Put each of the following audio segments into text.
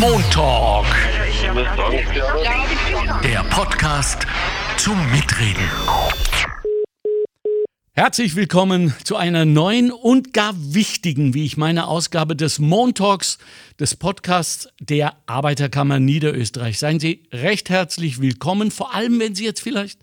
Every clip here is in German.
Montalk. Der Podcast zum Mitreden. Herzlich willkommen zu einer neuen und gar wichtigen, wie ich meine, Ausgabe des Montalks, des Podcasts der Arbeiterkammer Niederösterreich. Seien Sie recht herzlich willkommen, vor allem wenn Sie jetzt vielleicht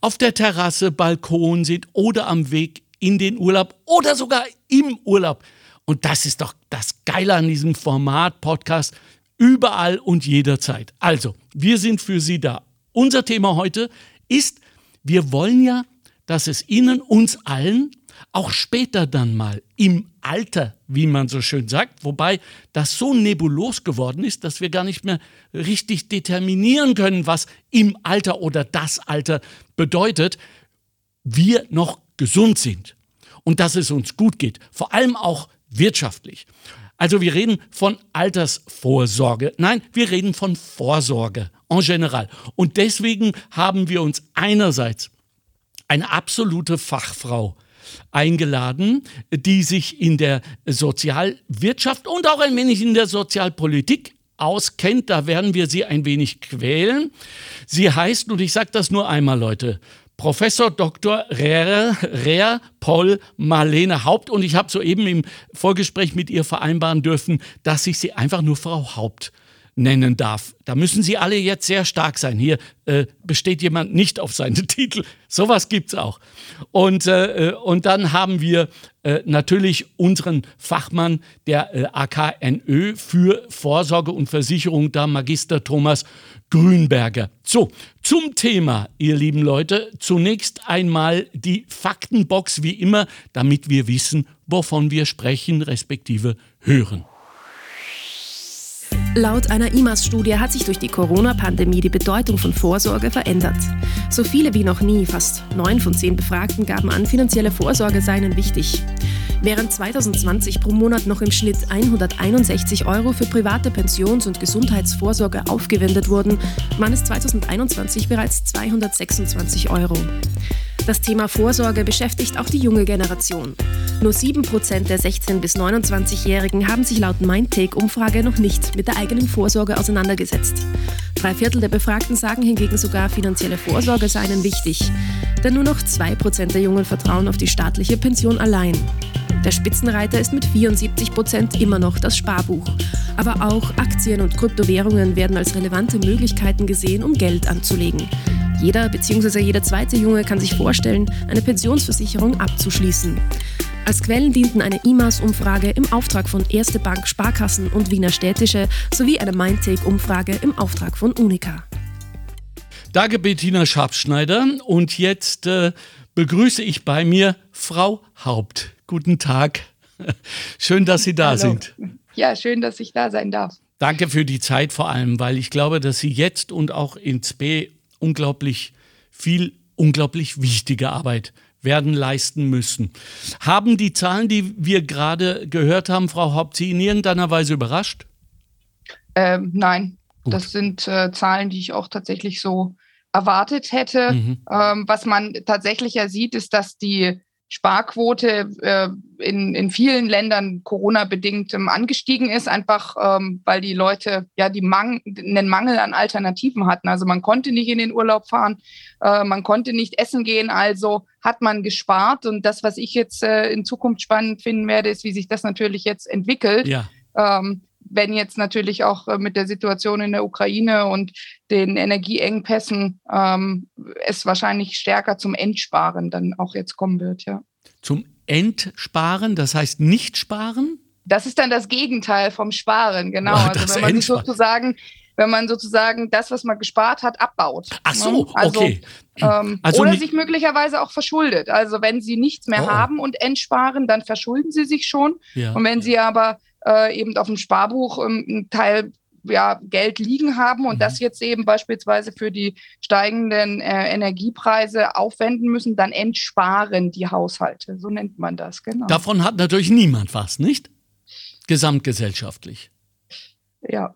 auf der Terrasse, Balkon sind oder am Weg in den Urlaub oder sogar im Urlaub. Und das ist doch das Geile an diesem Format Podcast, überall und jederzeit. Also, wir sind für Sie da. Unser Thema heute ist, wir wollen ja, dass es Ihnen, uns allen, auch später dann mal im Alter, wie man so schön sagt, wobei das so nebulos geworden ist, dass wir gar nicht mehr richtig determinieren können, was im Alter oder das Alter bedeutet, wir noch gesund sind und dass es uns gut geht, vor allem auch wirtschaftlich. Also wir reden von Altersvorsorge. Nein, wir reden von Vorsorge en general. Und deswegen haben wir uns einerseits eine absolute Fachfrau eingeladen, die sich in der Sozialwirtschaft und auch ein wenig in der Sozialpolitik auskennt. Da werden wir sie ein wenig quälen. Sie heißt, und ich sage das nur einmal, Leute, Professor Dr. Rea Paul Marlene Haupt und ich habe soeben im Vorgespräch mit ihr vereinbaren dürfen, dass ich sie einfach nur Frau Haupt nennen darf. Da müssen Sie alle jetzt sehr stark sein. Hier äh, besteht jemand nicht auf seinen Titel. Sowas gibt es auch. Und, äh, und dann haben wir äh, natürlich unseren Fachmann der äh, AKNÖ für Vorsorge und Versicherung, da Magister Thomas Grünberger. So, zum Thema, ihr lieben Leute, zunächst einmal die Faktenbox wie immer, damit wir wissen, wovon wir sprechen, respektive hören. Laut einer IMAS-Studie hat sich durch die Corona-Pandemie die Bedeutung von Vorsorge verändert. So viele wie noch nie, fast neun von zehn Befragten gaben an, finanzielle Vorsorge sei ihnen wichtig. Während 2020 pro Monat noch im Schnitt 161 Euro für private Pensions- und Gesundheitsvorsorge aufgewendet wurden, waren es 2021 bereits 226 Euro. Das Thema Vorsorge beschäftigt auch die junge Generation. Nur 7% der 16- bis 29-Jährigen haben sich laut Mindtake-Umfrage noch nicht mit der eigenen Vorsorge auseinandergesetzt. Drei Viertel der Befragten sagen hingegen sogar, finanzielle Vorsorge sei ihnen wichtig. Denn nur noch 2% der Jungen vertrauen auf die staatliche Pension allein. Der Spitzenreiter ist mit 74 Prozent immer noch das Sparbuch. Aber auch Aktien und Kryptowährungen werden als relevante Möglichkeiten gesehen, um Geld anzulegen. Jeder bzw. jeder zweite Junge kann sich vorstellen, eine Pensionsversicherung abzuschließen. Als Quellen dienten eine IMAS-Umfrage im Auftrag von Erste Bank Sparkassen und Wiener Städtische sowie eine Mindtake-Umfrage im Auftrag von Unica. Danke, Bettina Schabschneider. Und jetzt äh, begrüße ich bei mir Frau Haupt. Guten Tag. Schön, dass Sie da Hallo. sind. Ja, schön, dass ich da sein darf. Danke für die Zeit vor allem, weil ich glaube, dass Sie jetzt und auch in SPE unglaublich viel, unglaublich wichtige Arbeit werden leisten müssen. Haben die Zahlen, die wir gerade gehört haben, Frau Haupt, Sie in irgendeiner Weise überrascht? Ähm, nein, Gut. das sind äh, Zahlen, die ich auch tatsächlich so erwartet hätte. Mhm. Ähm, was man tatsächlich ja sieht, ist, dass die Sparquote äh, in, in vielen Ländern Corona-bedingt ähm, angestiegen ist, einfach ähm, weil die Leute ja die Mang einen Mangel an Alternativen hatten. Also man konnte nicht in den Urlaub fahren, äh, man konnte nicht essen gehen, also hat man gespart. Und das, was ich jetzt äh, in Zukunft spannend finden werde, ist, wie sich das natürlich jetzt entwickelt. Ja. Ähm, wenn jetzt natürlich auch äh, mit der Situation in der Ukraine und den Energieengpässen ähm, es wahrscheinlich stärker zum Entsparen dann auch jetzt kommen wird, ja. Zum Entsparen, das heißt nicht sparen? Das ist dann das Gegenteil vom Sparen, genau. Das Also wenn man sich sozusagen, wenn man sozusagen das, was man gespart hat, abbaut. Ach so, ne? also, okay. Ähm, Also oder sich möglicherweise auch verschuldet. Also wenn sie nichts mehr Oh. haben und entsparen, dann verschulden sie sich schon. Ja. Und wenn sie aber äh, eben auf dem Sparbuch ähm, einen Teil ja, Geld liegen haben und Mhm. das jetzt eben beispielsweise für die steigenden äh, Energiepreise aufwenden müssen, dann entsparen die Haushalte. So nennt man das, genau. Davon hat natürlich niemand was, nicht? Gesamtgesellschaftlich. ja.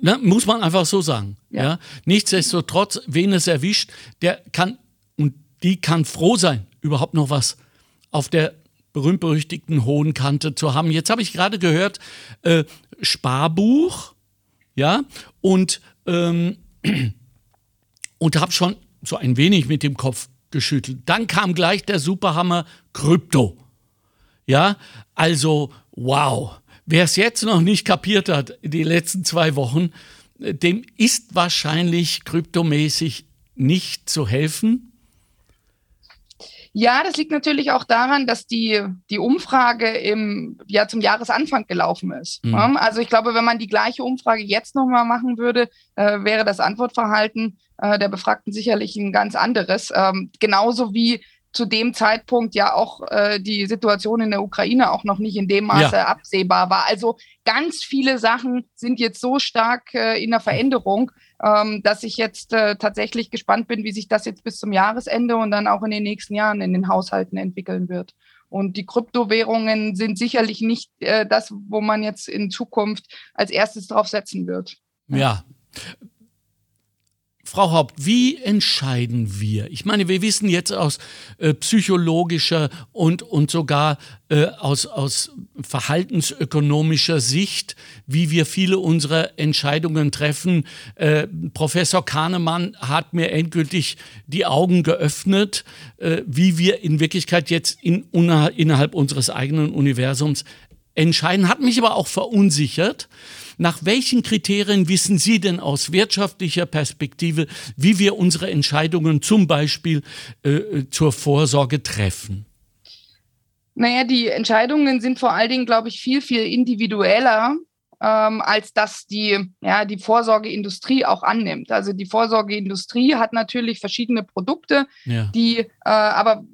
Ne, muss man einfach so sagen. Ja. Ja. Nichtsdestotrotz, wen es erwischt, der kann und die kann froh sein, überhaupt noch was auf der berühmt-berüchtigten hohen Kante zu haben. Jetzt habe ich gerade gehört, äh, Sparbuch Ja, und, ähm, und habe schon so ein wenig mit dem Kopf geschüttelt. Dann kam gleich der Superhammer Krypto. Ja, also wow. Wer es jetzt noch nicht kapiert hat, die letzten zwei Wochen, dem ist wahrscheinlich kryptomäßig nicht zu helfen. Ja, das liegt natürlich auch daran, dass die, die Umfrage im, ja, zum Jahresanfang gelaufen ist. Mhm. Also ich glaube, wenn man die gleiche Umfrage jetzt nochmal machen würde, äh, wäre das Antwortverhalten äh, der Befragten sicherlich ein ganz anderes. Ähm, genauso wie zu dem Zeitpunkt ja auch äh, die Situation in der Ukraine auch noch nicht in dem Maße ja. absehbar war. Also ganz viele Sachen sind jetzt so stark äh, in der Veränderung, ähm, dass ich jetzt äh, tatsächlich gespannt bin, wie sich das jetzt bis zum Jahresende und dann auch in den nächsten Jahren in den Haushalten entwickeln wird. Und die Kryptowährungen sind sicherlich nicht äh, das, wo man jetzt in Zukunft als erstes drauf setzen wird. Ja. Frau Haupt, wie entscheiden wir? Ich meine, wir wissen jetzt aus äh, psychologischer und, und sogar äh, aus, aus verhaltensökonomischer Sicht, wie wir viele unserer Entscheidungen treffen. Äh, Professor Kahnemann hat mir endgültig die Augen geöffnet, äh, wie wir in Wirklichkeit jetzt in, innerhalb unseres eigenen Universums entscheiden, hat mich aber auch verunsichert. Nach welchen Kriterien wissen Sie denn aus wirtschaftlicher Perspektive, wie wir unsere Entscheidungen zum Beispiel äh, zur Vorsorge treffen? Naja, die Entscheidungen sind vor allen Dingen, glaube ich, viel, viel individueller, ähm, als dass die, ja, die Vorsorgeindustrie auch annimmt. Also die Vorsorgeindustrie hat natürlich verschiedene Produkte, ja. die äh, aber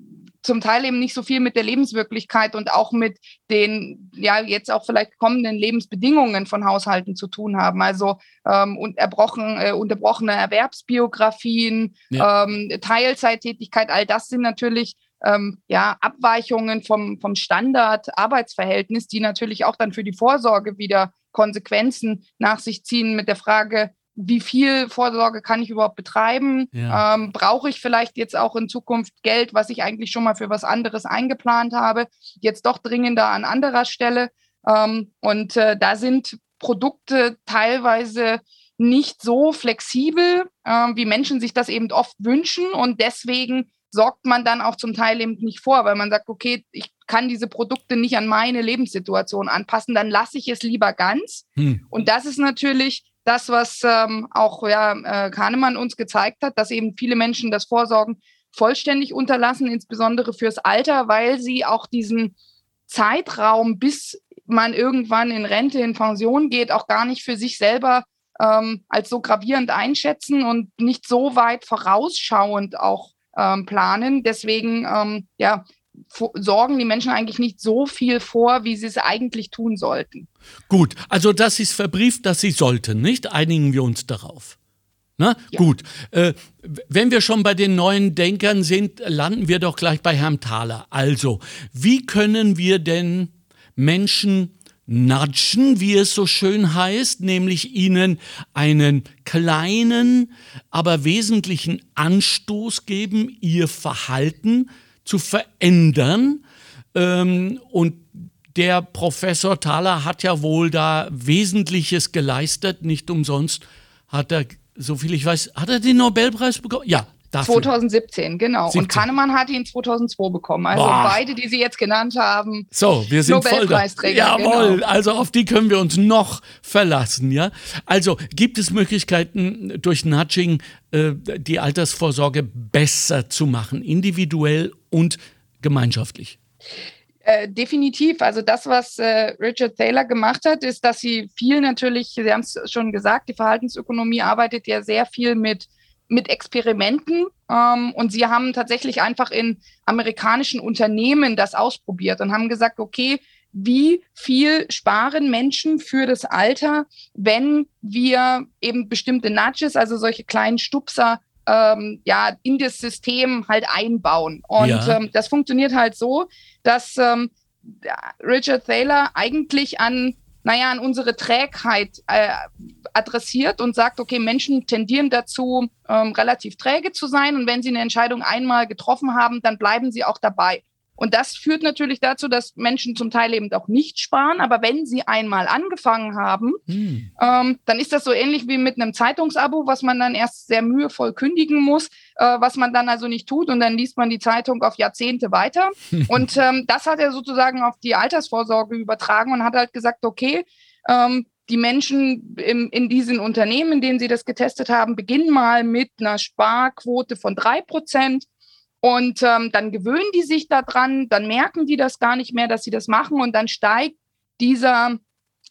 zum Teil eben nicht so viel mit der Lebenswirklichkeit und auch mit den, ja, jetzt auch vielleicht kommenden Lebensbedingungen von Haushalten zu tun haben. Also ähm, und erbrochen, äh, unterbrochene Erwerbsbiografien, ja. ähm, Teilzeittätigkeit, all das sind natürlich ähm, ja, Abweichungen vom, vom Standard-Arbeitsverhältnis, die natürlich auch dann für die Vorsorge wieder Konsequenzen nach sich ziehen mit der Frage, wie viel Vorsorge kann ich überhaupt betreiben? Ja. Ähm, Brauche ich vielleicht jetzt auch in Zukunft Geld, was ich eigentlich schon mal für was anderes eingeplant habe, jetzt doch dringender an anderer Stelle? Ähm, und äh, da sind Produkte teilweise nicht so flexibel, äh, wie Menschen sich das eben oft wünschen. Und deswegen sorgt man dann auch zum Teil eben nicht vor, weil man sagt, okay, ich kann diese Produkte nicht an meine Lebenssituation anpassen, dann lasse ich es lieber ganz. Hm. Und das ist natürlich das, was ähm, auch ja, äh, Kahnemann uns gezeigt hat, dass eben viele Menschen das Vorsorgen vollständig unterlassen, insbesondere fürs Alter, weil sie auch diesen Zeitraum, bis man irgendwann in Rente, in Pension geht, auch gar nicht für sich selber ähm, als so gravierend einschätzen und nicht so weit vorausschauend auch ähm, planen. Deswegen ähm, ja, sorgen die Menschen eigentlich nicht so viel vor, wie sie es eigentlich tun sollten. Gut, also das ist verbrieft, dass sie sollten, nicht? Einigen wir uns darauf. Na, ja. Gut, äh, wenn wir schon bei den neuen Denkern sind, landen wir doch gleich bei Herrn Thaler. Also, wie können wir denn Menschen nudgen, wie es so schön heißt, nämlich ihnen einen kleinen, aber wesentlichen Anstoß geben, ihr Verhalten zu verändern. Ähm, und der Professor Thaler hat ja wohl da Wesentliches geleistet. Nicht umsonst hat er, so viel ich weiß, hat er den Nobelpreis bekommen? Ja, Dafür. 2017, genau. 17. Und Kahnemann hat ihn 2002 bekommen. Also Boah. beide, die Sie jetzt genannt haben. So, wir sind Nobelpreisträger. Voll Jawohl, genau. also auf die können wir uns noch verlassen, ja. Also gibt es Möglichkeiten durch Nudging äh, die Altersvorsorge besser zu machen, individuell und gemeinschaftlich? Äh, definitiv. Also das, was äh, Richard Taylor gemacht hat, ist, dass sie viel natürlich, Sie haben es schon gesagt, die Verhaltensökonomie arbeitet ja sehr viel mit mit Experimenten ähm, und sie haben tatsächlich einfach in amerikanischen Unternehmen das ausprobiert und haben gesagt, okay, wie viel sparen Menschen für das Alter, wenn wir eben bestimmte Nudges, also solche kleinen Stupser, ähm, ja, in das System halt einbauen. Und ja. ähm, das funktioniert halt so, dass ähm, Richard Thaler eigentlich an naja, an unsere Trägheit äh, adressiert und sagt, okay, Menschen tendieren dazu, ähm, relativ träge zu sein und wenn sie eine Entscheidung einmal getroffen haben, dann bleiben sie auch dabei. Und das führt natürlich dazu, dass Menschen zum Teil eben auch nicht sparen. Aber wenn sie einmal angefangen haben, hm. ähm, dann ist das so ähnlich wie mit einem Zeitungsabo, was man dann erst sehr mühevoll kündigen muss, äh, was man dann also nicht tut. Und dann liest man die Zeitung auf Jahrzehnte weiter. und ähm, das hat er sozusagen auf die Altersvorsorge übertragen und hat halt gesagt, okay, ähm, die Menschen im, in diesen Unternehmen, in denen sie das getestet haben, beginnen mal mit einer Sparquote von drei Prozent und ähm, dann gewöhnen die sich daran, dann merken die das gar nicht mehr, dass sie das machen und dann steigt dieser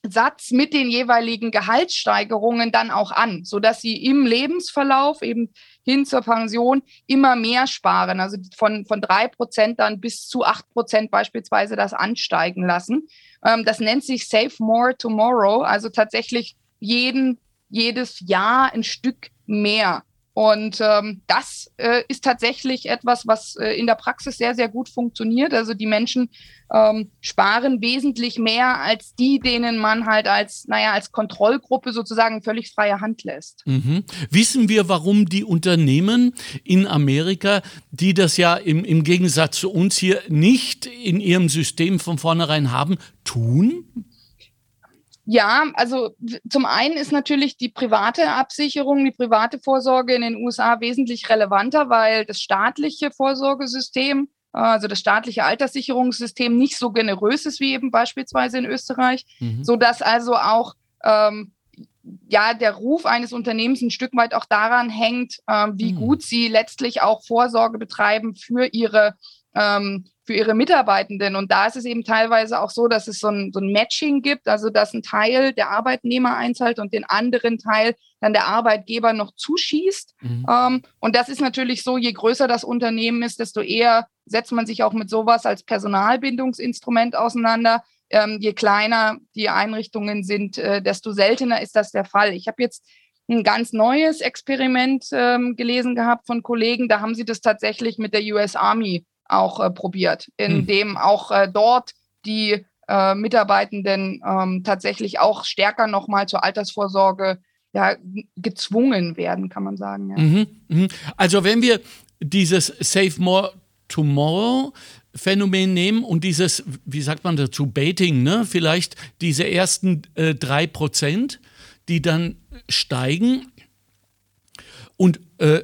Satz mit den jeweiligen Gehaltssteigerungen dann auch an, sodass sie im Lebensverlauf eben hin zur Pension immer mehr sparen, also von, von drei Prozent dann bis zu acht Prozent beispielsweise das ansteigen lassen. Ähm, das nennt sich Save More Tomorrow, also tatsächlich jeden, jedes Jahr ein Stück mehr. Und ähm, das äh, ist tatsächlich etwas, was äh, in der Praxis sehr, sehr gut funktioniert. Also die Menschen ähm, sparen wesentlich mehr als die, denen man halt als, naja, als Kontrollgruppe sozusagen völlig freie Hand lässt. Mhm. Wissen wir, warum die Unternehmen in Amerika, die das ja im, im Gegensatz zu uns hier nicht in ihrem System von vornherein haben, tun? Ja, also zum einen ist natürlich die private Absicherung, die private Vorsorge in den USA wesentlich relevanter, weil das staatliche Vorsorgesystem, also das staatliche Alterssicherungssystem nicht so generös ist wie eben beispielsweise in Österreich, mhm. so dass also auch ähm, ja der Ruf eines Unternehmens ein Stück weit auch daran hängt, ähm, wie mhm. gut sie letztlich auch Vorsorge betreiben für ihre ähm, für ihre Mitarbeitenden. Und da ist es eben teilweise auch so, dass es so ein, so ein Matching gibt, also dass ein Teil der Arbeitnehmer einzahlt und den anderen Teil dann der Arbeitgeber noch zuschießt. Mhm. Ähm, und das ist natürlich so, je größer das Unternehmen ist, desto eher setzt man sich auch mit sowas als Personalbindungsinstrument auseinander. Ähm, je kleiner die Einrichtungen sind, äh, desto seltener ist das der Fall. Ich habe jetzt ein ganz neues Experiment ähm, gelesen gehabt von Kollegen. Da haben sie das tatsächlich mit der US Army auch äh, probiert, indem hm. auch äh, dort die äh, Mitarbeitenden ähm, tatsächlich auch stärker nochmal zur Altersvorsorge ja, gezwungen werden, kann man sagen. Ja. Mhm, mh. Also wenn wir dieses Save More Tomorrow Phänomen nehmen und dieses, wie sagt man dazu, Baiting, ne? vielleicht diese ersten äh, drei Prozent, die dann steigen. Und äh,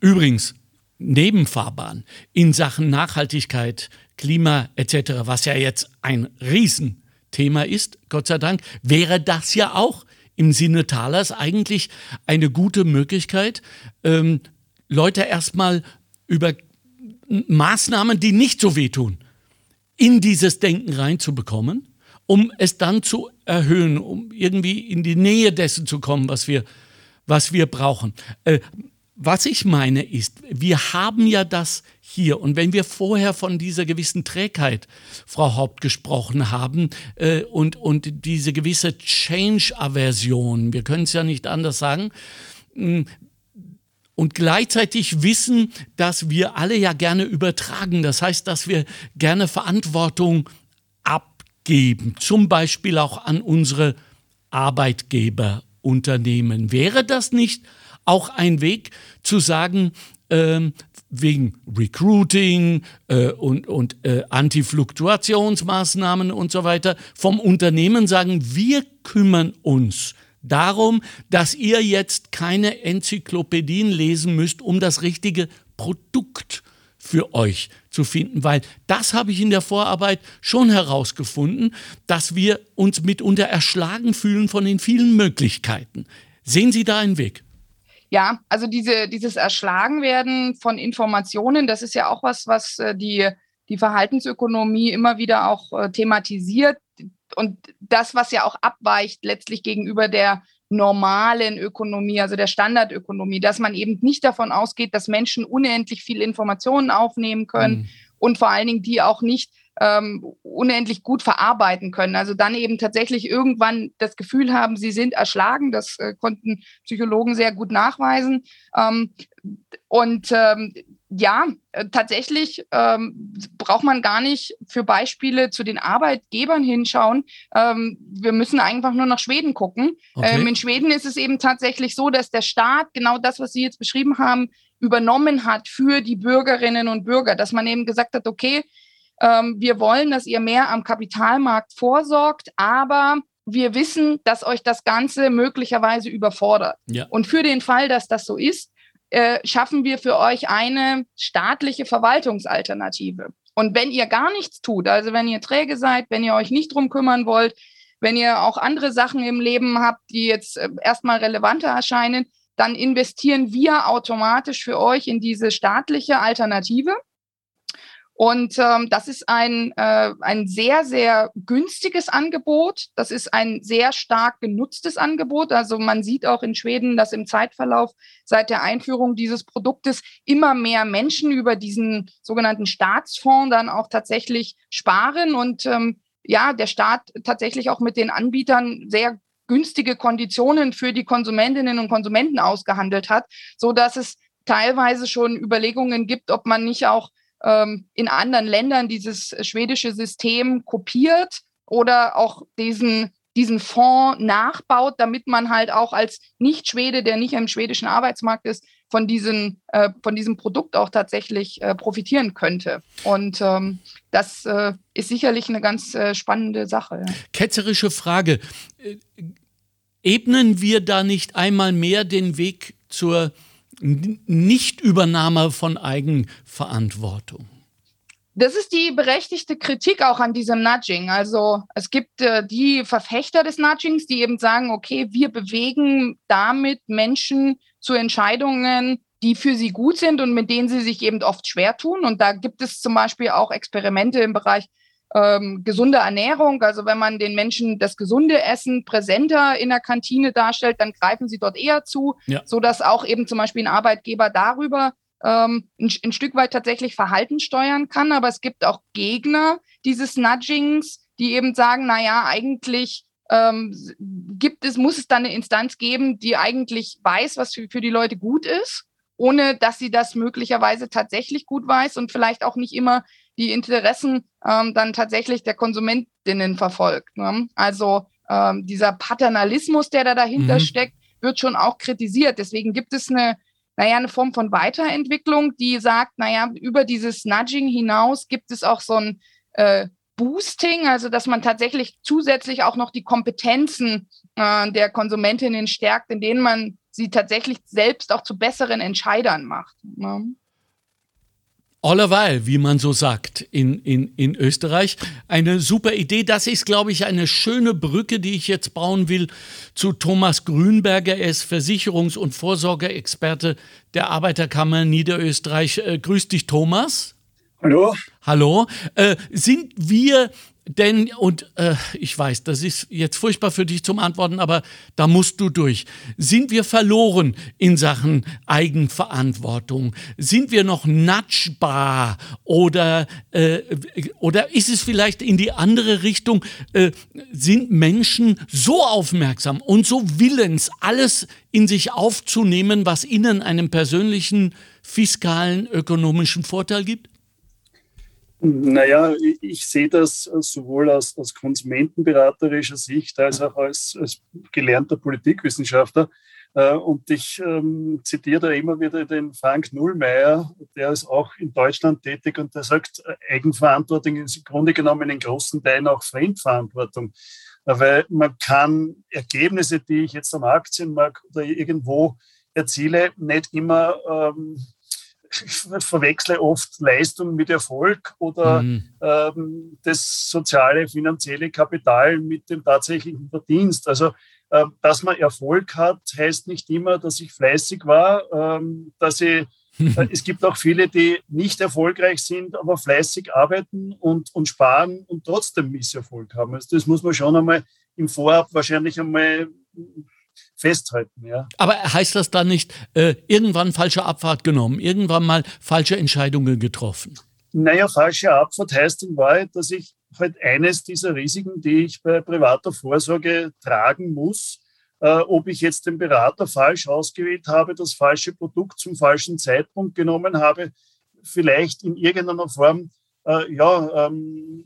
übrigens, Nebenfahrbahn in Sachen Nachhaltigkeit, Klima etc., was ja jetzt ein Riesenthema ist, Gott sei Dank, wäre das ja auch im Sinne Thalers eigentlich eine gute Möglichkeit, ähm, Leute erstmal über Maßnahmen, die nicht so wehtun, in dieses Denken reinzubekommen, um es dann zu erhöhen, um irgendwie in die Nähe dessen zu kommen, was wir, was wir brauchen. Äh, was ich meine ist, wir haben ja das hier. Und wenn wir vorher von dieser gewissen Trägheit, Frau Haupt, gesprochen haben äh, und, und diese gewisse Change-Aversion, wir können es ja nicht anders sagen, mm, und gleichzeitig wissen, dass wir alle ja gerne übertragen. Das heißt, dass wir gerne Verantwortung abgeben, zum Beispiel auch an unsere Arbeitgeberunternehmen. Wäre das nicht auch ein Weg zu sagen, ähm, wegen Recruiting äh, und, und äh, Antifluktuationsmaßnahmen und so weiter vom Unternehmen sagen, wir kümmern uns darum, dass ihr jetzt keine Enzyklopädien lesen müsst, um das richtige Produkt für euch zu finden, weil das habe ich in der Vorarbeit schon herausgefunden, dass wir uns mitunter erschlagen fühlen von den vielen Möglichkeiten. Sehen Sie da einen Weg? Ja, also diese, dieses Erschlagenwerden von Informationen, das ist ja auch was, was äh, die, die Verhaltensökonomie immer wieder auch äh, thematisiert. Und das, was ja auch abweicht letztlich gegenüber der normalen Ökonomie, also der Standardökonomie, dass man eben nicht davon ausgeht, dass Menschen unendlich viel Informationen aufnehmen können mhm. und vor allen Dingen die auch nicht ähm, unendlich gut verarbeiten können. Also dann eben tatsächlich irgendwann das Gefühl haben, sie sind erschlagen. Das äh, konnten Psychologen sehr gut nachweisen. Ähm, und ähm, ja, äh, tatsächlich ähm, braucht man gar nicht für Beispiele zu den Arbeitgebern hinschauen. Ähm, wir müssen einfach nur nach Schweden gucken. Okay. Ähm, in Schweden ist es eben tatsächlich so, dass der Staat genau das, was Sie jetzt beschrieben haben, übernommen hat für die Bürgerinnen und Bürger, dass man eben gesagt hat, okay, ähm, wir wollen, dass ihr mehr am Kapitalmarkt vorsorgt, aber wir wissen, dass euch das Ganze möglicherweise überfordert. Ja. Und für den Fall, dass das so ist, äh, schaffen wir für euch eine staatliche Verwaltungsalternative. Und wenn ihr gar nichts tut, also wenn ihr träge seid, wenn ihr euch nicht drum kümmern wollt, wenn ihr auch andere Sachen im Leben habt, die jetzt äh, erstmal relevanter erscheinen, dann investieren wir automatisch für euch in diese staatliche Alternative. Und ähm, das ist ein, äh, ein sehr, sehr günstiges Angebot. Das ist ein sehr stark genutztes Angebot. Also man sieht auch in Schweden, dass im Zeitverlauf seit der Einführung dieses Produktes immer mehr Menschen über diesen sogenannten Staatsfonds dann auch tatsächlich sparen und ähm, ja, der Staat tatsächlich auch mit den Anbietern sehr günstige Konditionen für die Konsumentinnen und Konsumenten ausgehandelt hat, so dass es teilweise schon Überlegungen gibt, ob man nicht auch ähm, in anderen Ländern dieses schwedische System kopiert oder auch diesen, diesen Fonds nachbaut, damit man halt auch als Nicht-Schwede, der nicht im schwedischen Arbeitsmarkt ist, von, diesen, äh, von diesem Produkt auch tatsächlich äh, profitieren könnte. Und ähm, das äh, ist sicherlich eine ganz äh, spannende Sache. Ketzerische Frage. Äh, ebnen wir da nicht einmal mehr den Weg zur Nichtübernahme von Eigenverantwortung? Das ist die berechtigte Kritik auch an diesem Nudging. Also es gibt äh, die Verfechter des Nudgings, die eben sagen, okay, wir bewegen damit Menschen zu Entscheidungen, die für sie gut sind und mit denen sie sich eben oft schwer tun. Und da gibt es zum Beispiel auch Experimente im Bereich ähm, gesunde Ernährung. Also wenn man den Menschen das gesunde Essen präsenter in der Kantine darstellt, dann greifen sie dort eher zu, ja. sodass auch eben zum Beispiel ein Arbeitgeber darüber ähm, ein, ein Stück weit tatsächlich Verhalten steuern kann. Aber es gibt auch Gegner dieses Nudgings, die eben sagen, na ja, eigentlich ähm, gibt es, muss es dann eine Instanz geben, die eigentlich weiß, was für, für die Leute gut ist, ohne dass sie das möglicherweise tatsächlich gut weiß und vielleicht auch nicht immer die Interessen ähm, dann tatsächlich der Konsumentinnen verfolgt. Ne? Also ähm, dieser Paternalismus, der da dahinter mhm. steckt, wird schon auch kritisiert. Deswegen gibt es eine, naja, eine Form von Weiterentwicklung, die sagt, naja, über dieses Nudging hinaus gibt es auch so ein äh, Boosting, also dass man tatsächlich zusätzlich auch noch die Kompetenzen äh, der Konsumentinnen stärkt, in denen man sie tatsächlich selbst auch zu besseren Entscheidern macht. Ne? Allerweil, wie man so sagt, in, in, in Österreich. Eine super Idee. Das ist, glaube ich, eine schöne Brücke, die ich jetzt bauen will zu Thomas Grünberger. Er ist Versicherungs- und Vorsorgeexperte der Arbeiterkammer Niederösterreich. Äh, grüß dich, Thomas. Hallo. Hallo. Äh, sind wir denn, und äh, ich weiß, das ist jetzt furchtbar für dich zum Antworten, aber da musst du durch. Sind wir verloren in Sachen Eigenverantwortung? Sind wir noch natschbar? Oder, äh, oder ist es vielleicht in die andere Richtung? Äh, sind Menschen so aufmerksam und so willens, alles in sich aufzunehmen, was ihnen einen persönlichen fiskalen, ökonomischen Vorteil gibt? Naja, ich, sehe das sowohl aus, aus konsumentenberaterischer Sicht als auch als, als gelernter Politikwissenschaftler. Äh, und ich ähm, zitiere da immer wieder den Frank Nullmeier, der ist auch in Deutschland tätig und der sagt, Eigenverantwortung ist im Grunde genommen in großen Teilen auch Fremdverantwortung. Weil man kann Ergebnisse, die ich jetzt am Aktienmarkt oder irgendwo erziele, nicht immer ähm, ich verwechsle oft Leistung mit Erfolg oder mhm. ähm, das soziale, finanzielle Kapital mit dem tatsächlichen Verdienst. Also, äh, dass man Erfolg hat, heißt nicht immer, dass ich fleißig war, ähm, dass ich äh, es gibt auch viele, die nicht erfolgreich sind, aber fleißig arbeiten und, und sparen und trotzdem Misserfolg haben. Also das muss man schon einmal im Vorab wahrscheinlich einmal festhalten. Ja. Aber heißt das dann nicht, äh, irgendwann falsche Abfahrt genommen, irgendwann mal falsche Entscheidungen getroffen? Naja, falsche Abfahrt heißt in Wahrheit, dass ich halt eines dieser Risiken, die ich bei privater Vorsorge tragen muss, äh, ob ich jetzt den Berater falsch ausgewählt habe, das falsche Produkt zum falschen Zeitpunkt genommen habe, vielleicht in irgendeiner Form äh, ja, ähm,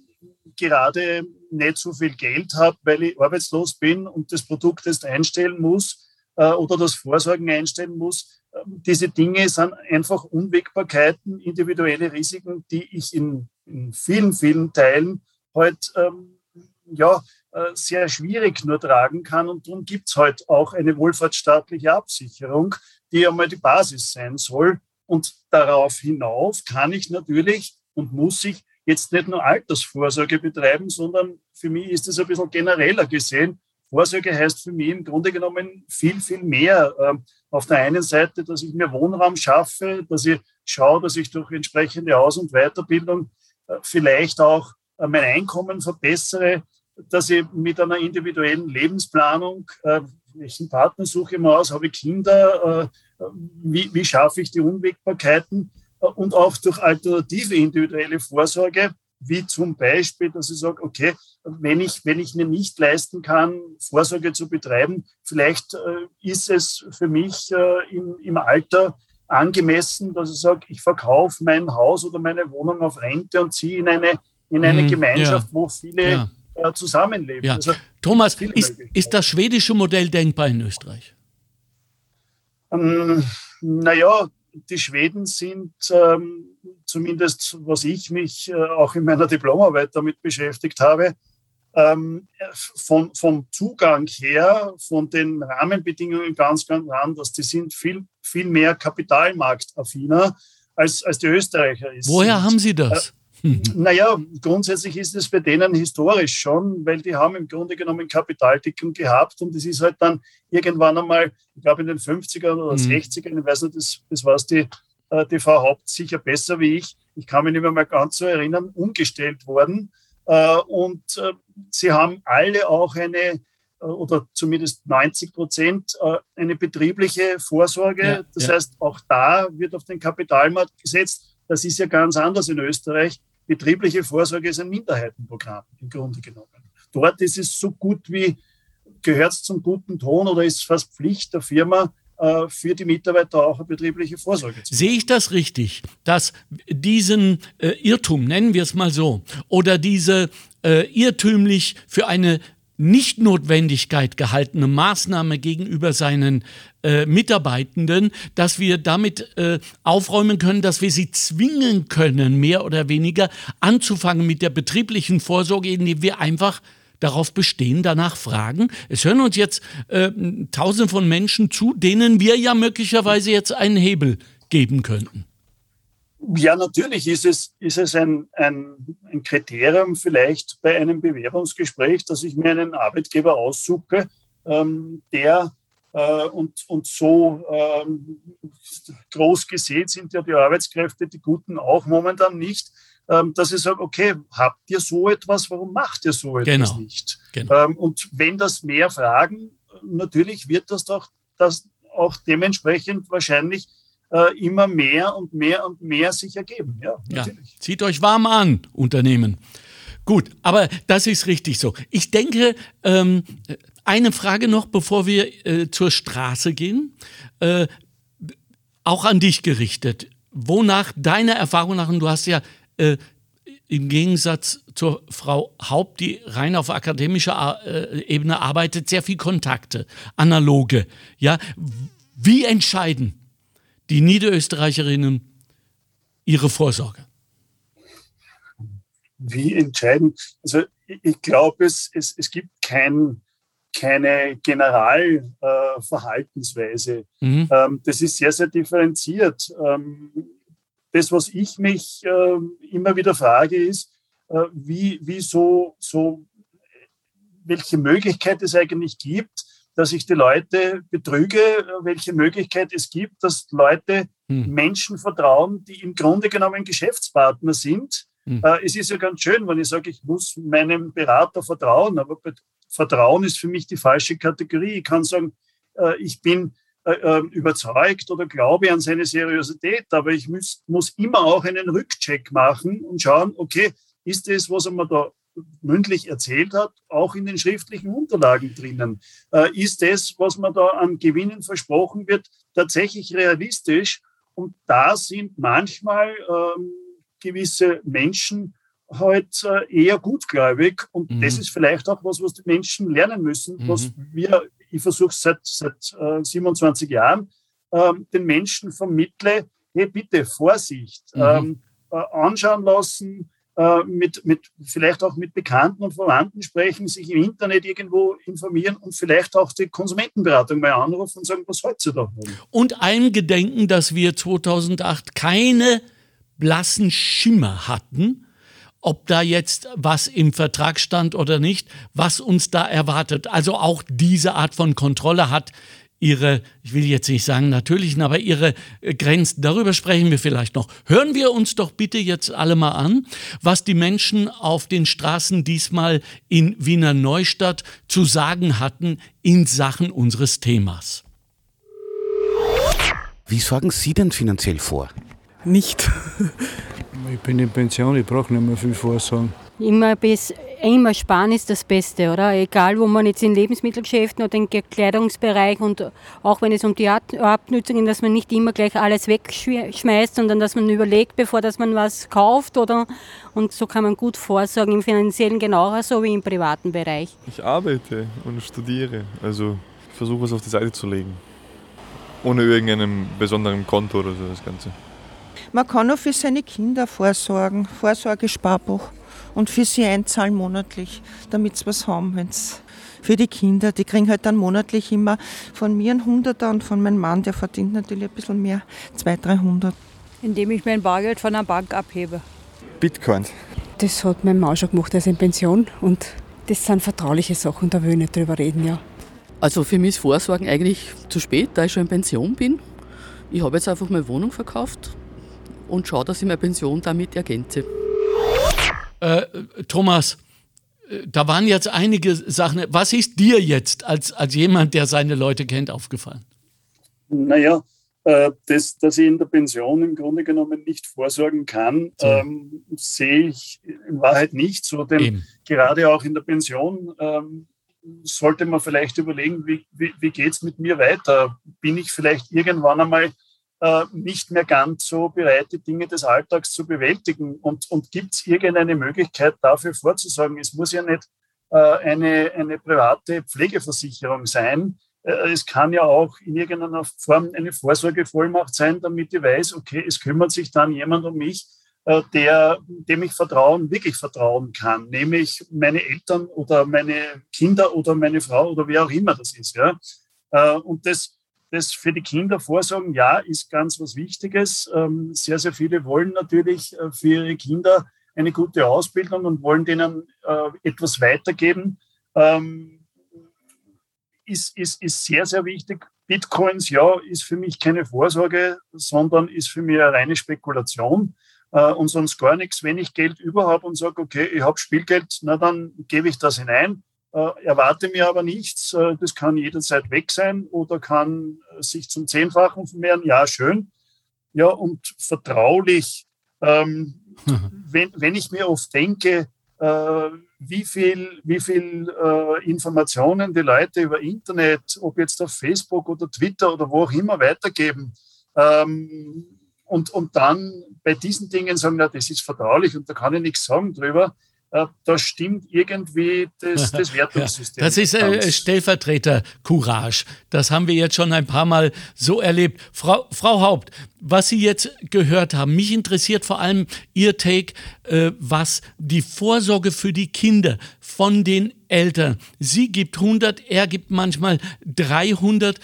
gerade nicht so viel Geld habe, weil ich arbeitslos bin und das Produkt jetzt einstellen muss äh, oder das Vorsorgen einstellen muss. Ähm, diese Dinge sind einfach Unwägbarkeiten, individuelle Risiken, die ich in in vielen, vielen Teilen halt ähm, ja, äh, sehr schwierig nur tragen kann. Und darum gibt es halt auch eine wohlfahrtsstaatliche Absicherung, die einmal die Basis sein soll. Und darauf hinauf kann ich natürlich und muss ich jetzt nicht nur Altersvorsorge betreiben, sondern für mich ist es ein bisschen genereller gesehen. Vorsorge heißt für mich im Grunde genommen viel, viel mehr. Ähm, auf der einen Seite, dass ich mir Wohnraum schaffe, dass ich schaue, dass ich durch entsprechende Aus- und Weiterbildung äh, vielleicht auch äh, mein Einkommen verbessere, dass ich mit einer individuellen Lebensplanung, äh, welchen Partner suche ich mir aus, habe ich Kinder, wie, wie schaffe ich die Unwägbarkeiten und auch durch alternative individuelle Vorsorge, wie zum Beispiel, dass ich sage, okay, wenn ich, wenn ich mir nicht leisten kann, Vorsorge zu betreiben, vielleicht äh, ist es für mich äh, im, im Alter angemessen, dass ich sage, ich verkaufe mein Haus oder meine Wohnung auf Rente und ziehe in eine, in eine mhm, Gemeinschaft, ja. wo viele ja. äh, zusammenleben. Ja. Also, Thomas, ist, ist das schwedische Modell denkbar in Österreich? Ähm, naja, die Schweden sind ähm, zumindest, was ich mich äh, auch in meiner Diplomarbeit damit beschäftigt habe, ähm, von, vom Zugang her, von den Rahmenbedingungen ganz, ganz anders. Die sind viel, viel mehr kapitalmarktaffiner als, als die Österreicher ist. Woher haben Sie das? Äh, naja, grundsätzlich ist es bei denen historisch schon, weil die haben im Grunde genommen Kapitaldeckung gehabt und es ist halt dann irgendwann einmal, ich glaube in den 50er oder mhm. 60ern, ich weiß nicht, das, das weiß die, äh, die Frau Haupt sicher besser wie ich, ich kann mich nicht mehr mal ganz so erinnern, umgestellt worden. Äh, und äh, sie haben alle auch eine, oder zumindest 90 Prozent eine betriebliche Vorsorge. Ja, das ja. heißt, auch da wird auf den Kapitalmarkt gesetzt. Das ist ja ganz anders in Österreich betriebliche Vorsorge ist ein Minderheitenprogramm im Grunde genommen. Dort ist es so gut wie, gehört es zum guten Ton oder ist es fast Pflicht der Firma, äh, für die Mitarbeiter auch eine betriebliche Vorsorge zu machen. Sehe ich das richtig, dass diesen äh, Irrtum, nennen wir es mal so, oder diese äh, irrtümlich für eine Nichtnotwendigkeit gehaltene Maßnahme gegenüber seinen äh, Mitarbeitenden, dass wir damit äh, aufräumen können, dass wir sie zwingen können, mehr oder weniger anzufangen mit der betrieblichen Vorsorge, indem wir einfach darauf bestehen, danach fragen. Es hören uns jetzt äh, Tausende von Menschen zu, denen wir ja möglicherweise jetzt einen Hebel geben könnten. Ja, natürlich ist es, ist es ein, ein, ein Kriterium vielleicht bei einem Bewerbungsgespräch, dass ich mir einen Arbeitgeber aussuche, ähm, der äh, und, und so ähm, groß gesät sind ja die Arbeitskräfte, die Guten auch momentan nicht, ähm, dass ich sage, okay, habt ihr so etwas, warum macht ihr so etwas genau. nicht? Genau. Ähm, und wenn das mehr fragen, natürlich wird das doch das auch dementsprechend wahrscheinlich äh, immer mehr und mehr und mehr sich ergeben. Ja, ja, zieht euch warm an, Unternehmen. Gut, aber das ist richtig so. Ich denke, ähm, eine Frage noch, bevor wir äh, zur Straße gehen, äh, auch an dich gerichtet. Wonach deiner Erfahrung nach, und du hast ja äh, im Gegensatz zur Frau Haupt, die rein auf akademischer äh, Ebene arbeitet, sehr viel Kontakte, analoge. Ja, wie entscheiden die Niederösterreicherinnen ihre Vorsorge? Wie entscheiden? Also ich glaube, es, es, es gibt kein, keine Generalverhaltensweise. Äh, mhm. ähm, das ist sehr, sehr differenziert. Ähm, das, was ich mich äh, immer wieder frage, ist, äh, wie, wie so, so, welche Möglichkeit es eigentlich gibt, dass ich die Leute betrüge, welche Möglichkeit es gibt, dass Leute hm. Menschen vertrauen, die im Grunde genommen Geschäftspartner sind. Hm. Äh, es ist ja ganz schön, wenn ich sage, ich muss meinem Berater vertrauen, aber Vertrauen ist für mich die falsche Kategorie. Ich kann sagen, äh, ich bin äh, ähm, überzeugt oder glaube an seine Seriosität, aber ich muss, muss immer auch einen Rückcheck machen und schauen, okay, ist das, was er mir da mündlich erzählt hat, auch in den schriftlichen Unterlagen drinnen. Äh, ist das, was man da an Gewinnen versprochen wird, tatsächlich realistisch? Und da sind manchmal ähm, gewisse Menschen halt äh, eher gutgläubig. Und mhm. das ist vielleicht auch was, was die Menschen lernen müssen, mhm. was wir, ich versuche seit, seit äh, 27 Jahren, ähm, den Menschen vermittle, hey, bitte Vorsicht, mhm. ähm, äh, anschauen lassen, äh, mit, mit, vielleicht auch mit Bekannten und Verwandten sprechen, sich im Internet irgendwo informieren und vielleicht auch die Konsumentenberatung mal anrufen und sagen, was heute davon? Und eingedenken, dass wir 2008 keine blassen Schimmer hatten, ob da jetzt was im Vertrag stand oder nicht, was uns da erwartet. Also auch diese Art von Kontrolle hat ihre, ich will jetzt nicht sagen natürlichen, aber ihre äh, Grenzen. Darüber sprechen wir vielleicht noch. Hören wir uns doch bitte jetzt alle mal an, was die Menschen auf den Straßen diesmal in Wiener Neustadt zu sagen hatten in Sachen unseres Themas. Wie sorgen Sie denn finanziell vor? Nicht. ich bin in Pension, ich brauche nicht mehr viel vorsagen. Immer bis immer sparen ist das Beste, oder? Egal, wo man jetzt in Lebensmittelgeschäften oder im Kleidungsbereich und auch wenn es um die Abnutzung geht, dass man nicht immer gleich alles wegschmeißt, sondern dass man überlegt, bevor dass man was kauft, oder? Und so kann man gut vorsorgen im finanziellen genauso wie im privaten Bereich. Ich arbeite und studiere, also ich versuche was auf die Seite zu legen. Ohne irgendeinem besonderen Konto oder so das Ganze. Man kann auch für seine Kinder vorsorgen, Vorsorgesparbuch und für sie einzahlen monatlich, damit sie was haben, wenn's für die Kinder. Die kriegen halt dann monatlich immer von mir ein Hunderter und von meinem Mann, der verdient natürlich ein bisschen mehr, 200, 300. Indem ich mein Bargeld von der Bank abhebe. Bitcoins. Das hat mein Mann schon gemacht, er ist in Pension und das sind vertrauliche Sachen, da will ich nicht drüber reden, ja. Also für mich ist Vorsorgen eigentlich zu spät, da ich schon in Pension bin. Ich habe jetzt einfach meine Wohnung verkauft und schaue, dass ich meine Pension damit ergänze. Äh, Thomas, äh, da waren jetzt einige Sachen. Was ist dir jetzt als, als jemand, der seine Leute kennt, aufgefallen? Naja, äh, das, dass ich in der Pension im Grunde genommen nicht vorsorgen kann, so. ähm, sehe ich in Wahrheit nicht so. Denn Eben. gerade auch in der Pension ähm, sollte man vielleicht überlegen, wie, wie, wie geht es mit mir weiter? Bin ich vielleicht irgendwann einmal äh, nicht mehr ganz so bereit, die Dinge des Alltags zu bewältigen? Und, und gibt es irgendeine Möglichkeit dafür vorzusagen? Es muss ja nicht äh, eine, eine private Pflegeversicherung sein. Äh, es kann ja auch in irgendeiner Form eine Vorsorgevollmacht sein, damit ich weiß, okay, es kümmert sich dann jemand um mich, äh, der, dem ich vertrauen, wirklich vertrauen kann, nämlich meine Eltern oder meine Kinder oder meine Frau oder wer auch immer das ist. Ja? Äh, und das, das für die Kinder vorsorgen, ja, ist ganz was Wichtiges. Ähm, sehr, sehr viele wollen natürlich äh, für ihre Kinder eine gute Ausbildung und wollen denen äh, etwas weitergeben. Ähm, ist, ist, ist sehr, sehr wichtig. Bitcoins, ja, ist für mich keine Vorsorge, sondern ist für mich eine reine Spekulation äh, und sonst gar nichts. Wenn ich Geld überhaupt und sage, okay, ich habe Spielgeld, na dann gebe ich das hinein erwarte mir aber nichts. Äh, das kann jederzeit weg sein oder kann äh, sich zum Zehnfachen vermehren. Ja, schön. Ja, und vertraulich, ähm, mhm. wenn, wenn ich mir oft denke, äh, wie viel, wie viel äh, Informationen die Leute über Internet, ob jetzt auf Facebook oder Twitter oder wo auch immer weitergeben, ähm, und, und dann bei diesen Dingen sagen, na, das ist vertraulich und da kann ich nichts sagen drüber, äh, da stimmt irgendwie das, das Wertungssystem. das ist äh, Stellvertreter-Courage. Das haben wir jetzt schon ein paar Mal so erlebt. Frau, Frau Haupt, was Sie jetzt gehört haben, mich interessiert vor allem Ihr Take, äh, was die Vorsorge für die Kinder von den Eltern. Sie gibt 100, er gibt manchmal 300.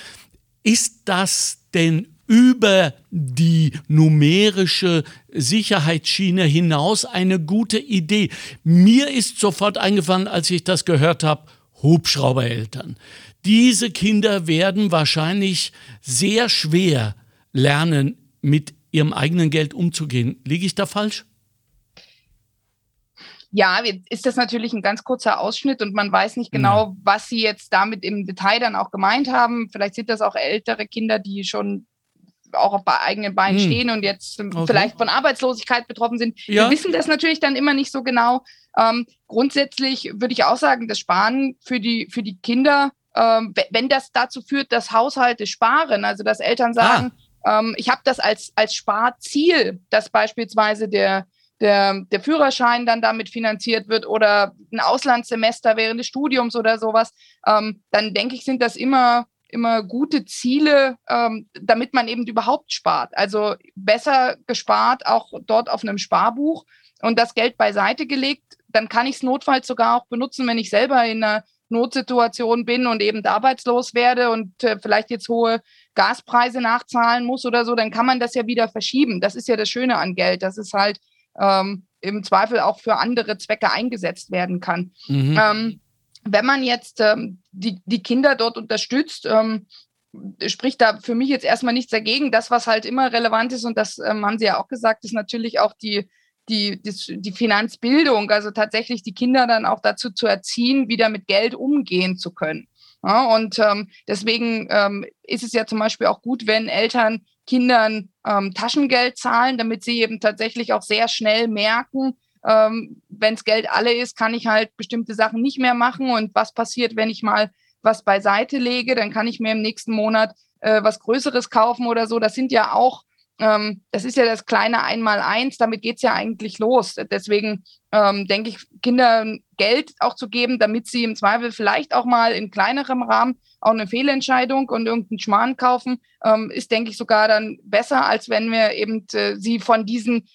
Ist das denn über die numerische Sicherheitsschiene hinaus eine gute Idee. Mir ist sofort eingefallen, als ich das gehört habe, Hubschraubereltern. Diese Kinder werden wahrscheinlich sehr schwer lernen, mit ihrem eigenen Geld umzugehen. Liege ich da falsch? Ja, ist das natürlich ein ganz kurzer Ausschnitt und man weiß nicht genau, ja. was Sie jetzt damit im Detail dann auch gemeint haben. Vielleicht sind das auch ältere Kinder, die schon auch auf eigenen Beinen hm. stehen und jetzt okay. vielleicht von Arbeitslosigkeit betroffen sind. Ja. Wir wissen das natürlich dann immer nicht so genau. Ähm, grundsätzlich würde ich auch sagen, das Sparen für die, für die Kinder, ähm, wenn das dazu führt, dass Haushalte sparen, also dass Eltern ah. sagen, ah. ähm, ich habe das als, als Sparziel, dass beispielsweise der, der, der Führerschein dann damit finanziert wird oder ein Auslandssemester während des Studiums oder sowas, ähm, dann denke ich, sind das immer immer gute Ziele, ähm, damit man eben überhaupt spart. Also besser gespart, auch dort auf einem Sparbuch, und das Geld beiseite gelegt, dann kann ich es notfalls sogar auch benutzen, wenn ich selber in einer Notsituation bin und eben arbeitslos werde und äh, vielleicht jetzt hohe Gaspreise nachzahlen muss oder so, dann kann man das ja wieder verschieben. Das ist ja das Schöne an Geld, dass es halt ähm, im Zweifel auch für andere Zwecke eingesetzt werden kann. Mhm. Ähm, wenn man jetzt ähm, die, die Kinder dort unterstützt, ähm, spricht da für mich jetzt erstmal nichts dagegen. Das, was halt immer relevant ist, und das ähm, haben Sie ja auch gesagt, ist natürlich auch die, die, die, die Finanzbildung, also tatsächlich die Kinder dann auch dazu zu erziehen, wieder mit Geld umgehen zu können. Ja, und ähm, deswegen ähm, ist es ja zum Beispiel auch gut, wenn Eltern Kindern ähm, Taschengeld zahlen, damit sie eben tatsächlich auch sehr schnell merken, ähm, wenn es Geld alle ist, kann ich halt bestimmte Sachen nicht mehr machen. Und was passiert, wenn ich mal was beiseite lege, dann kann ich mir im nächsten Monat äh, was Größeres kaufen oder so. Das sind ja auch ähm, das ist ja das kleine Einmaleins, damit geht es ja eigentlich los. Deswegen ähm, denke ich, Kindern Geld auch zu geben, damit sie im Zweifel vielleicht auch mal in kleinerem Rahmen auch eine Fehlentscheidung und irgendeinen Schmarrn kaufen, ähm, ist, denke ich, sogar dann besser, als wenn wir eben äh, sie von diesen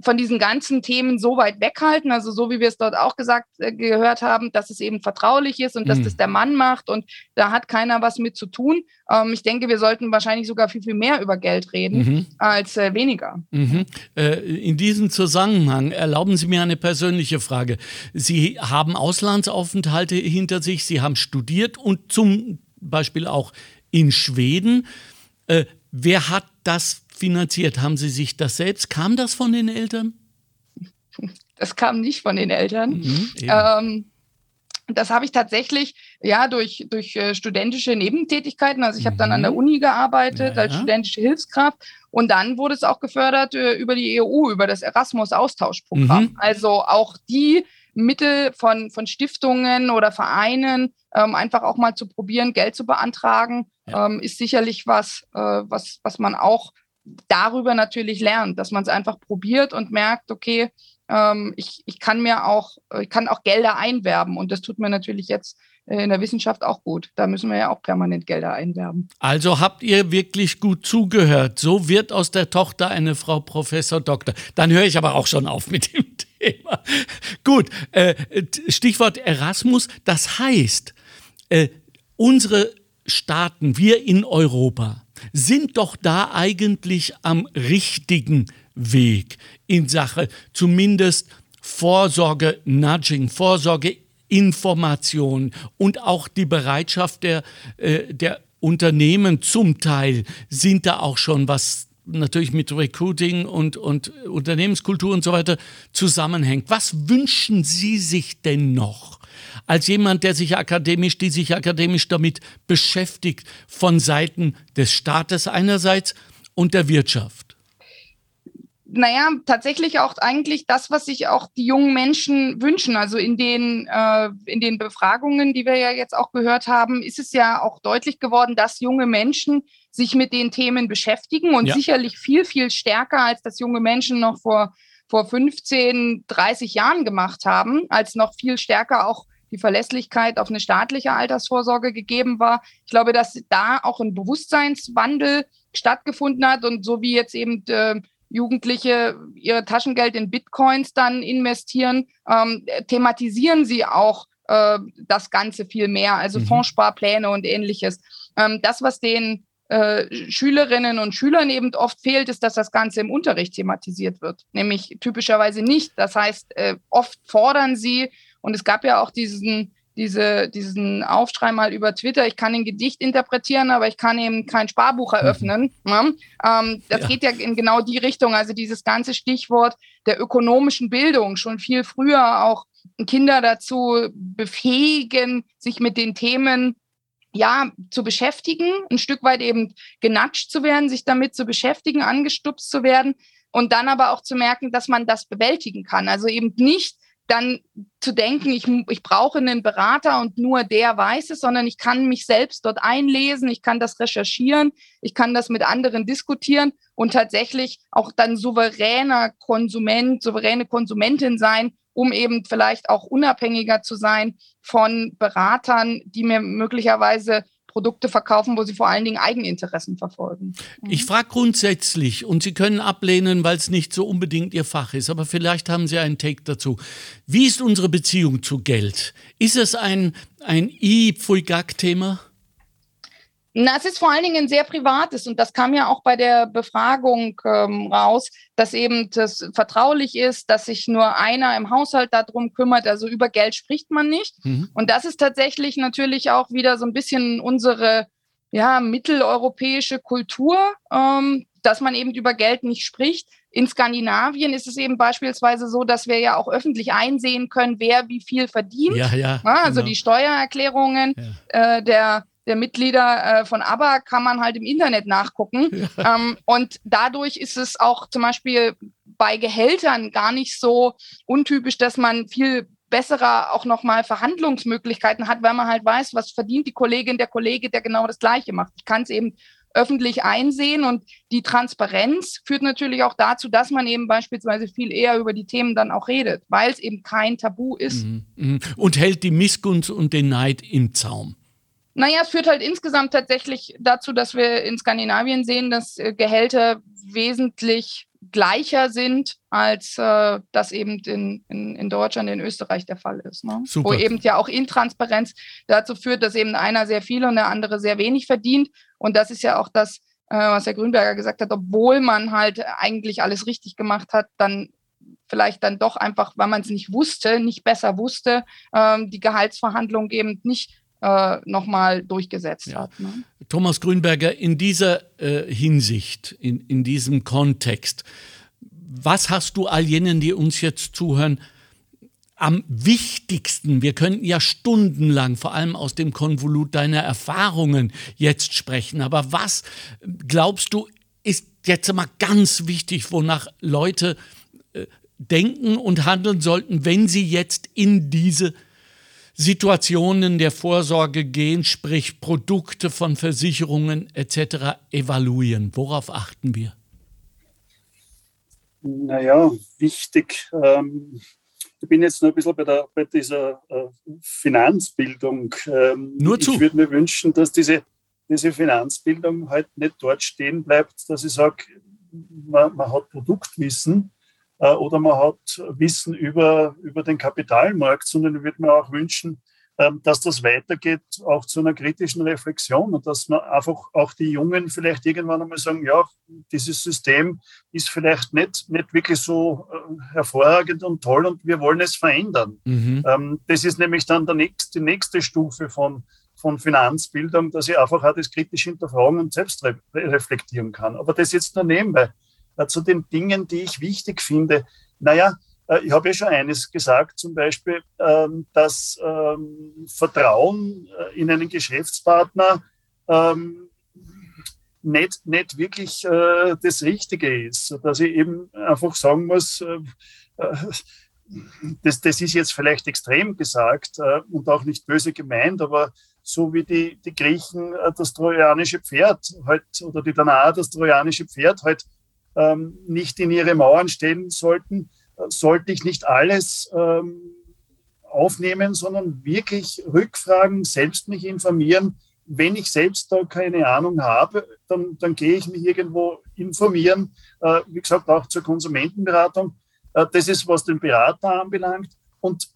von diesen ganzen Themen so weit weghalten, also so wie wir es dort auch gesagt äh, gehört haben, dass es eben vertraulich ist und mhm. dass das der Mann macht und da hat keiner was mit zu tun. Ähm, ich denke, wir sollten wahrscheinlich sogar viel, viel mehr über Geld reden mhm. als äh, weniger. Mhm. Äh, in diesem Zusammenhang erlauben Sie mir eine persönliche Frage. Sie haben Auslandsaufenthalte hinter sich, Sie haben studiert und zum Beispiel auch in Schweden. Äh, wer hat das finanziert? Haben Sie sich das selbst? Kam das von den Eltern? Das kam nicht von den Eltern. Mhm, ähm, das habe ich tatsächlich ja durch, durch äh, studentische Nebentätigkeiten. Also ich habe dann an der mhm. Uni gearbeitet ja, als studentische Hilfskraft und dann wurde es auch gefördert äh, über die EU, über das Erasmus-Austauschprogramm. Mhm. Also auch die Mittel von, von Stiftungen oder Vereinen ähm, einfach auch mal zu probieren, Geld zu beantragen, ja. ähm, ist sicherlich was, äh, was, was man auch darüber natürlich lernt, dass man es einfach probiert und merkt, okay, ähm, ich, ich kann mir auch, ich kann auch Gelder einwerben und das tut mir natürlich jetzt äh, in der Wissenschaft auch gut. Da müssen wir ja auch permanent Gelder einwerben. Also habt ihr wirklich gut zugehört. So wird aus der Tochter eine Frau Professor Doktor. Dann höre ich aber auch schon auf mit dem Thema. Gut, äh, Stichwort Erasmus. Das heißt, äh, unsere Staaten, wir in Europa, sind doch da eigentlich am richtigen Weg in Sache. Zumindest Vorsorge Nudging, Vorsorge Information und auch die Bereitschaft der, äh, der Unternehmen. Zum Teil sind da auch schon was natürlich mit Recruiting und, und Unternehmenskultur und so weiter zusammenhängt. Was wünschen Sie sich denn noch? als jemand, der sich akademisch, die sich akademisch damit beschäftigt, von Seiten des Staates einerseits und der Wirtschaft? Naja, tatsächlich auch eigentlich das, was sich auch die jungen Menschen wünschen. Also in den, äh, in den Befragungen, die wir ja jetzt auch gehört haben, ist es ja auch deutlich geworden, dass junge Menschen sich mit den Themen beschäftigen und ja. sicherlich viel, viel stärker, als das junge Menschen noch vor, vor 15, 30 Jahren gemacht haben, als noch viel stärker auch die Verlässlichkeit auf eine staatliche Altersvorsorge gegeben war. Ich glaube, dass da auch ein Bewusstseinswandel stattgefunden hat und so wie jetzt eben äh, Jugendliche ihr Taschengeld in Bitcoins dann investieren, ähm, thematisieren sie auch äh, das Ganze viel mehr, also mhm. Fondssparpläne und ähnliches. Ähm, das, was den äh, Schülerinnen und Schülern eben oft fehlt, ist, dass das Ganze im Unterricht thematisiert wird, nämlich typischerweise nicht. Das heißt, äh, oft fordern sie und es gab ja auch diesen, diese, diesen Aufschrei mal über Twitter, ich kann ein Gedicht interpretieren, aber ich kann eben kein Sparbuch mhm. eröffnen. Ne? Ähm, das ja. geht ja in genau die Richtung. Also dieses ganze Stichwort der ökonomischen Bildung, schon viel früher auch Kinder dazu befähigen, sich mit den Themen ja, zu beschäftigen, ein Stück weit eben genatscht zu werden, sich damit zu beschäftigen, angestupst zu werden und dann aber auch zu merken, dass man das bewältigen kann. Also eben nicht dann zu denken, ich, ich brauche einen Berater und nur der weiß es, sondern ich kann mich selbst dort einlesen, ich kann das recherchieren, ich kann das mit anderen diskutieren und tatsächlich auch dann souveräner Konsument, souveräne Konsumentin sein, um eben vielleicht auch unabhängiger zu sein von Beratern, die mir möglicherweise Produkte verkaufen, wo sie vor allen Dingen Eigeninteressen verfolgen. Ich frage grundsätzlich, und Sie können ablehnen, weil es nicht so unbedingt Ihr Fach ist, aber vielleicht haben Sie einen Take dazu. Wie ist unsere Beziehung zu Geld? Ist es ein, ein I-Pfui-Gag-Thema? Na, es ist vor allen Dingen ein sehr privates und das kam ja auch bei der Befragung ähm, raus, dass eben das vertraulich ist, dass sich nur einer im Haushalt darum kümmert. Also über Geld spricht man nicht. Mhm. Und das ist tatsächlich natürlich auch wieder so ein bisschen unsere ja, mitteleuropäische Kultur, ähm, dass man eben über Geld nicht spricht. In Skandinavien ist es eben beispielsweise so, dass wir ja auch öffentlich einsehen können, wer wie viel verdient. Ja, ja, also genau. die Steuererklärungen ja. äh, der der Mitglieder äh, von ABBA kann man halt im Internet nachgucken. Ja. Ähm, und dadurch ist es auch zum Beispiel bei Gehältern gar nicht so untypisch, dass man viel bessere auch nochmal Verhandlungsmöglichkeiten hat, weil man halt weiß, was verdient die Kollegin, der Kollege, der genau das Gleiche macht. Ich kann es eben öffentlich einsehen und die Transparenz führt natürlich auch dazu, dass man eben beispielsweise viel eher über die Themen dann auch redet, weil es eben kein Tabu ist. Mhm. mhm. Und hält die Missgunst und den Neid im Zaum. Naja, es führt halt insgesamt tatsächlich dazu, dass wir in Skandinavien sehen, dass äh, Gehälter wesentlich gleicher sind, als äh, das eben in, in, in Deutschland, in Österreich der Fall ist. Ne? Wo eben ja auch Intransparenz dazu führt, dass eben einer sehr viel und der andere sehr wenig verdient. Und das ist ja auch das, äh, was Herr Grünberger gesagt hat, obwohl man halt eigentlich alles richtig gemacht hat, dann vielleicht dann doch einfach, weil man es nicht wusste, nicht besser wusste, ähm, die Gehaltsverhandlungen eben nicht äh, nochmal durchgesetzt ja. hat. Ne? Thomas Grünberger, in dieser äh, Hinsicht, in, in diesem Kontext, was hast du all jenen, die uns jetzt zuhören, am wichtigsten, wir könnten ja stundenlang vor allem aus dem Konvolut deiner Erfahrungen jetzt sprechen, aber was glaubst du, ist jetzt mal ganz wichtig, wonach Leute äh, denken und handeln sollten, wenn sie jetzt in diese Situationen der Vorsorge gehen, sprich Produkte von Versicherungen etc. evaluieren? Worauf achten wir? Naja, wichtig. Ähm, ich bin jetzt noch ein bisschen bei, der, bei dieser äh, Finanzbildung. Ähm, Nur zu. Ich würde mir wünschen, dass diese, diese Finanzbildung halt nicht dort stehen bleibt, dass ich sage, man, man hat Produktwissen, oder man hat Wissen über, über den Kapitalmarkt, sondern ich würde mir auch wünschen, ähm, dass das weitergeht, auch zu einer kritischen Reflexion und dass man einfach auch die Jungen vielleicht irgendwann einmal sagen, ja, dieses System ist vielleicht nicht, nicht wirklich so äh, hervorragend und toll und wir wollen es verändern. Mhm. Ähm, das ist nämlich dann der nächste, die nächste Stufe von, von Finanzbildung, dass ich einfach auch das kritisch hinterfragen und selbst reflektieren kann. Aber das jetzt nur nebenbei äh, zu den Dingen, die ich wichtig finde. Naja, äh, ich habe ja schon eines gesagt, zum Beispiel, ähm, dass ähm, Vertrauen äh, in einen Geschäftspartner ähm, nicht, nicht wirklich das Richtige ist. Dass ich eben einfach sagen muss, das, das ist jetzt vielleicht extrem gesagt und auch nicht böse gemeint, aber so wie die, die Griechen das trojanische Pferd halt, oder die Danaer das trojanische Pferd halt ähm, nicht in ihre Mauern stellen sollten, äh, sollte ich nicht alles ähm, aufnehmen, sondern wirklich rückfragen, selbst mich informieren. Wenn ich selbst da keine Ahnung habe, dann, dann gehe ich mich irgendwo informieren. Äh, wie gesagt, auch zur Konsumentenberatung. Äh, das ist, was den Berater anbelangt. Und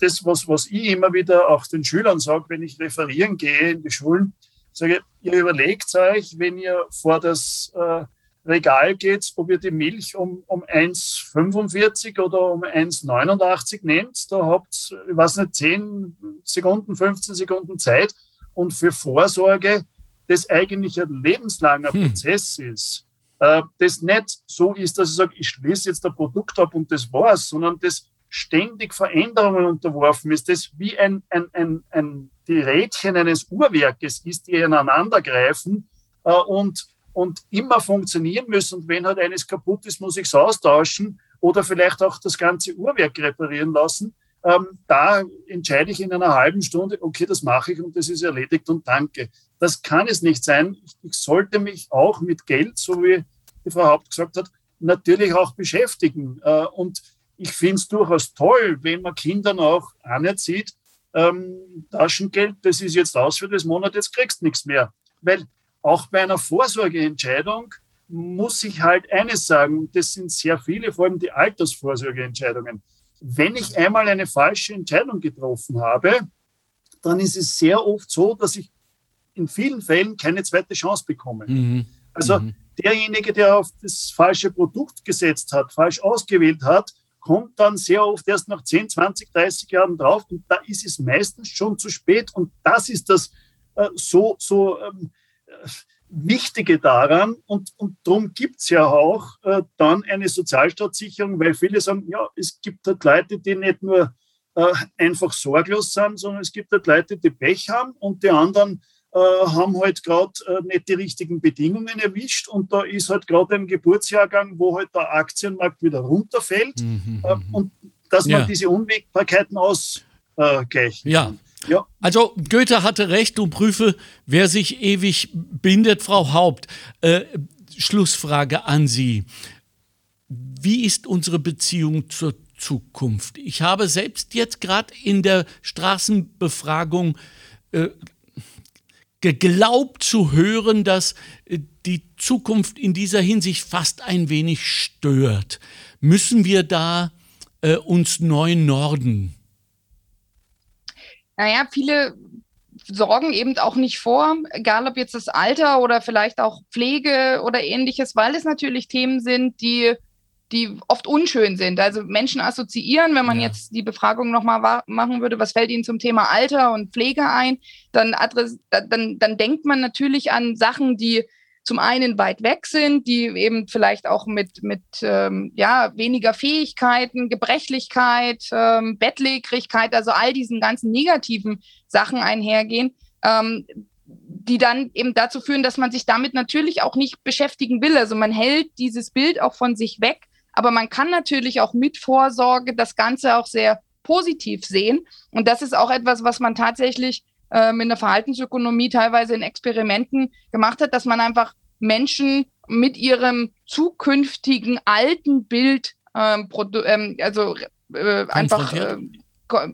das, was, was ich immer wieder auch den Schülern sage, wenn ich referieren gehe in die Schulen, sage, ihr überlegt euch, wenn ihr vor das äh, Regal geht, ob ihr die Milch um, um 1,45 oder um 1,89 nehmt. Da habt ihr, ich weiß nicht, 10 Sekunden, 15 Sekunden Zeit. Und für Vorsorge, das eigentlich ein lebenslanger hm. Prozess ist, äh, das nicht so ist, dass ich sage, ich schließe jetzt ein Produkt ab und das war's, sondern das ständig Veränderungen unterworfen ist, das wie ein, ein, ein, ein die Rädchen eines Uhrwerkes ist, die ineinander greifen äh, und und immer funktionieren müssen. Und wenn halt eines kaputt ist, muss ich es austauschen oder vielleicht auch das ganze Uhrwerk reparieren lassen. Ähm, da entscheide ich in einer halben Stunde, okay, das mache ich und das ist erledigt und danke. Das kann es nicht sein. Ich, sollte mich auch mit Geld, so wie die Frau Haupt gesagt hat, natürlich auch beschäftigen. Äh, und ich finde es durchaus toll, wenn man Kindern auch anerzieht, ähm, Taschengeld, das ist jetzt aus für das Monat, jetzt kriegst du nichts mehr. Weil auch bei einer Vorsorgeentscheidung muss ich halt eines sagen, das sind sehr viele, vor allem die Altersvorsorgeentscheidungen. Wenn ich einmal eine falsche Entscheidung getroffen habe, dann ist es sehr oft so, dass ich in vielen Fällen keine zweite Chance bekomme. Mhm. Also mhm. derjenige, der auf das falsche Produkt gesetzt hat, falsch ausgewählt hat, kommt dann sehr oft erst nach 10, 20, 30 Jahren drauf und da ist es meistens schon zu spät und das ist das äh, so, so ähm, Wichtige daran und, und darum gibt es ja auch äh, dann eine Sozialstaatssicherung, weil viele sagen, ja, es gibt halt Leute, die nicht nur äh, einfach sorglos sind, sondern es gibt halt Leute, die Pech haben und die anderen äh, haben halt gerade äh, nicht die richtigen Bedingungen erwischt und da ist halt gerade ein Geburtsjahrgang, wo halt der Aktienmarkt wieder runterfällt mhm. Äh, mhm. und dass man ja. diese Unwägbarkeiten ausgleichen ja. Ja. Also Goethe hatte recht, du prüfe, wer sich ewig bindet, Frau Haupt. Äh, Schlussfrage an Sie. Wie ist unsere Beziehung zur Zukunft? Ich habe selbst jetzt gerade in der Straßenbefragung äh, geglaubt zu hören, dass äh, die Zukunft in dieser Hinsicht fast ein wenig stört. Müssen wir da äh, uns neu norden? Naja, viele sorgen eben auch nicht vor, egal ob jetzt das Alter oder vielleicht auch Pflege oder ähnliches, weil es natürlich Themen sind, die, die oft unschön sind. Also Menschen assoziieren, wenn man ja. jetzt die Befragung nochmal machen würde, was fällt ihnen zum Thema Alter und Pflege ein, dann, dann, dann denkt man natürlich an Sachen, die zum einen weit weg sind, die eben vielleicht auch mit, mit ähm, ja, weniger Fähigkeiten, Gebrechlichkeit, ähm, Bettlägerigkeit, also all diesen ganzen negativen Sachen einhergehen, ähm, die dann eben dazu führen, dass man sich damit natürlich auch nicht beschäftigen will. Also man hält dieses Bild auch von sich weg, aber man kann natürlich auch mit Vorsorge das Ganze auch sehr positiv sehen. Und das ist auch etwas, was man tatsächlich ähm, in der Verhaltensökonomie teilweise in Experimenten gemacht hat, dass man einfach Menschen mit ihrem zukünftigen alten Bild ähm, ähm, also äh, einfach äh,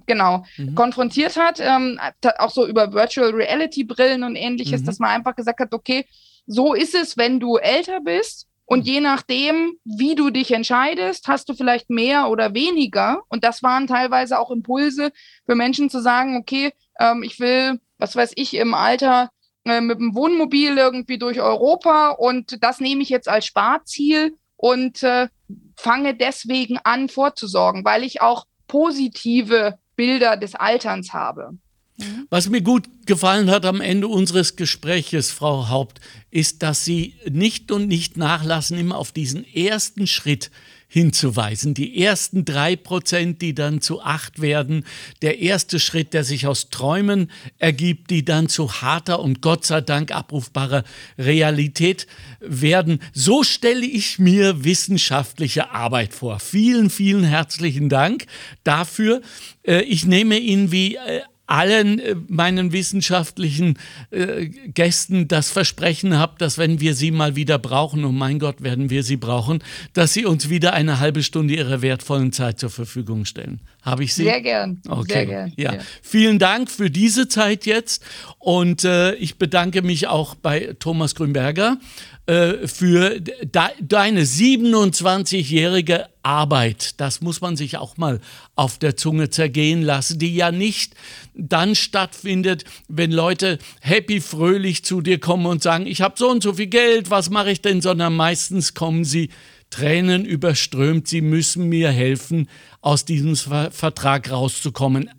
genau mhm. konfrontiert hat, ähm, auch so über Virtual Reality Brillen und ähnliches, mhm. dass man einfach gesagt hat, okay, so ist es, wenn du älter bist und mhm. je nachdem, wie du dich entscheidest, hast du vielleicht mehr oder weniger. Und das waren teilweise auch Impulse für Menschen zu sagen, okay, ähm, ich will, was weiß ich, im Alter äh, mit dem Wohnmobil irgendwie durch Europa und das nehme ich jetzt als Sparziel und äh, fange deswegen an vorzusorgen, weil ich auch positive Bilder des Alterns habe. Mhm. Was mir gut gefallen hat am Ende unseres Gespräches, Frau Haupt, ist, dass Sie nicht und nicht nachlassen, immer auf diesen ersten Schritt hinzuweisen. Die ersten drei Prozent, die dann zu acht werden, der erste Schritt, der sich aus Träumen ergibt, die dann zu harter und Gott sei Dank abrufbarer Realität werden. So stelle ich mir wissenschaftliche Arbeit vor. Vielen, vielen herzlichen Dank dafür. Äh, ich nehme Ihnen wie äh, allen äh, meinen wissenschaftlichen äh, Gästen das Versprechen habe, dass wenn wir sie mal wieder brauchen, und mein Gott, werden wir sie brauchen, dass sie uns wieder eine halbe Stunde ihrer wertvollen Zeit zur Verfügung stellen. Habe ich sie? Sehr gern. Okay. Sehr gern. Ja. ja. Vielen Dank für diese Zeit jetzt und äh, ich bedanke mich auch bei Thomas Grünberger äh, für de deine 27-jährige Arbeit. Das muss man sich auch mal auf der Zunge zergehen lassen, die ja nicht dann stattfindet, wenn Leute happy, fröhlich zu dir kommen und sagen, ich habe so und so viel Geld, was mache ich denn, sondern meistens kommen sie Tränen überströmt, sie müssen mir helfen, aus diesem Vertrag rauszukommen.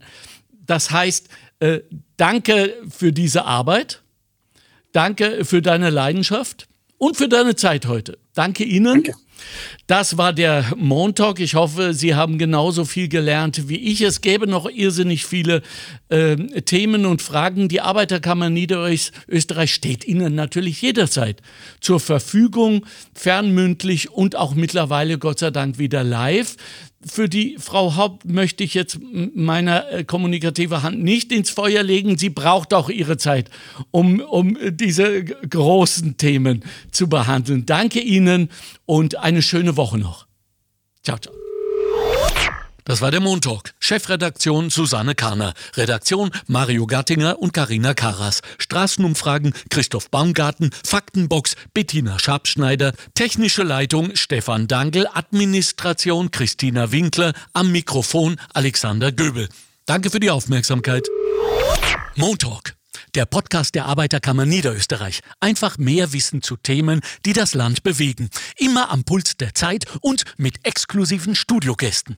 Das heißt, äh, danke für diese Arbeit, danke für deine Leidenschaft und für deine Zeit heute. Danke Ihnen. Danke. Das war der Montalk. Ich hoffe, Sie haben genauso viel gelernt wie ich. Es gäbe noch irrsinnig viele äh, Themen und Fragen. Die Arbeiterkammer Niederösterreich steht Ihnen natürlich jederzeit zur Verfügung, fernmündlich und auch mittlerweile Gott sei Dank wieder live für die Frau Haupt möchte ich jetzt meine äh, kommunikative Hand nicht ins Feuer legen. Sie braucht auch ihre Zeit, um, um diese großen Themen zu behandeln. Danke Ihnen und eine schöne Woche noch. Ciao, ciao. Das war der Montalk. Chefredaktion Susanne Karner. Redaktion Mario Gattinger und Karina Karas. Straßenumfragen Christoph Baumgarten. Faktenbox Bettina Schabschneider. Technische Leitung Stefan Dangel. Administration Christina Winkler. Am Mikrofon Alexander Göbel. Danke für die Aufmerksamkeit. Montalk. Der Podcast der Arbeiterkammer Niederösterreich. Einfach mehr Wissen zu Themen, die das Land bewegen. Immer am Puls der Zeit und mit exklusiven Studiogästen.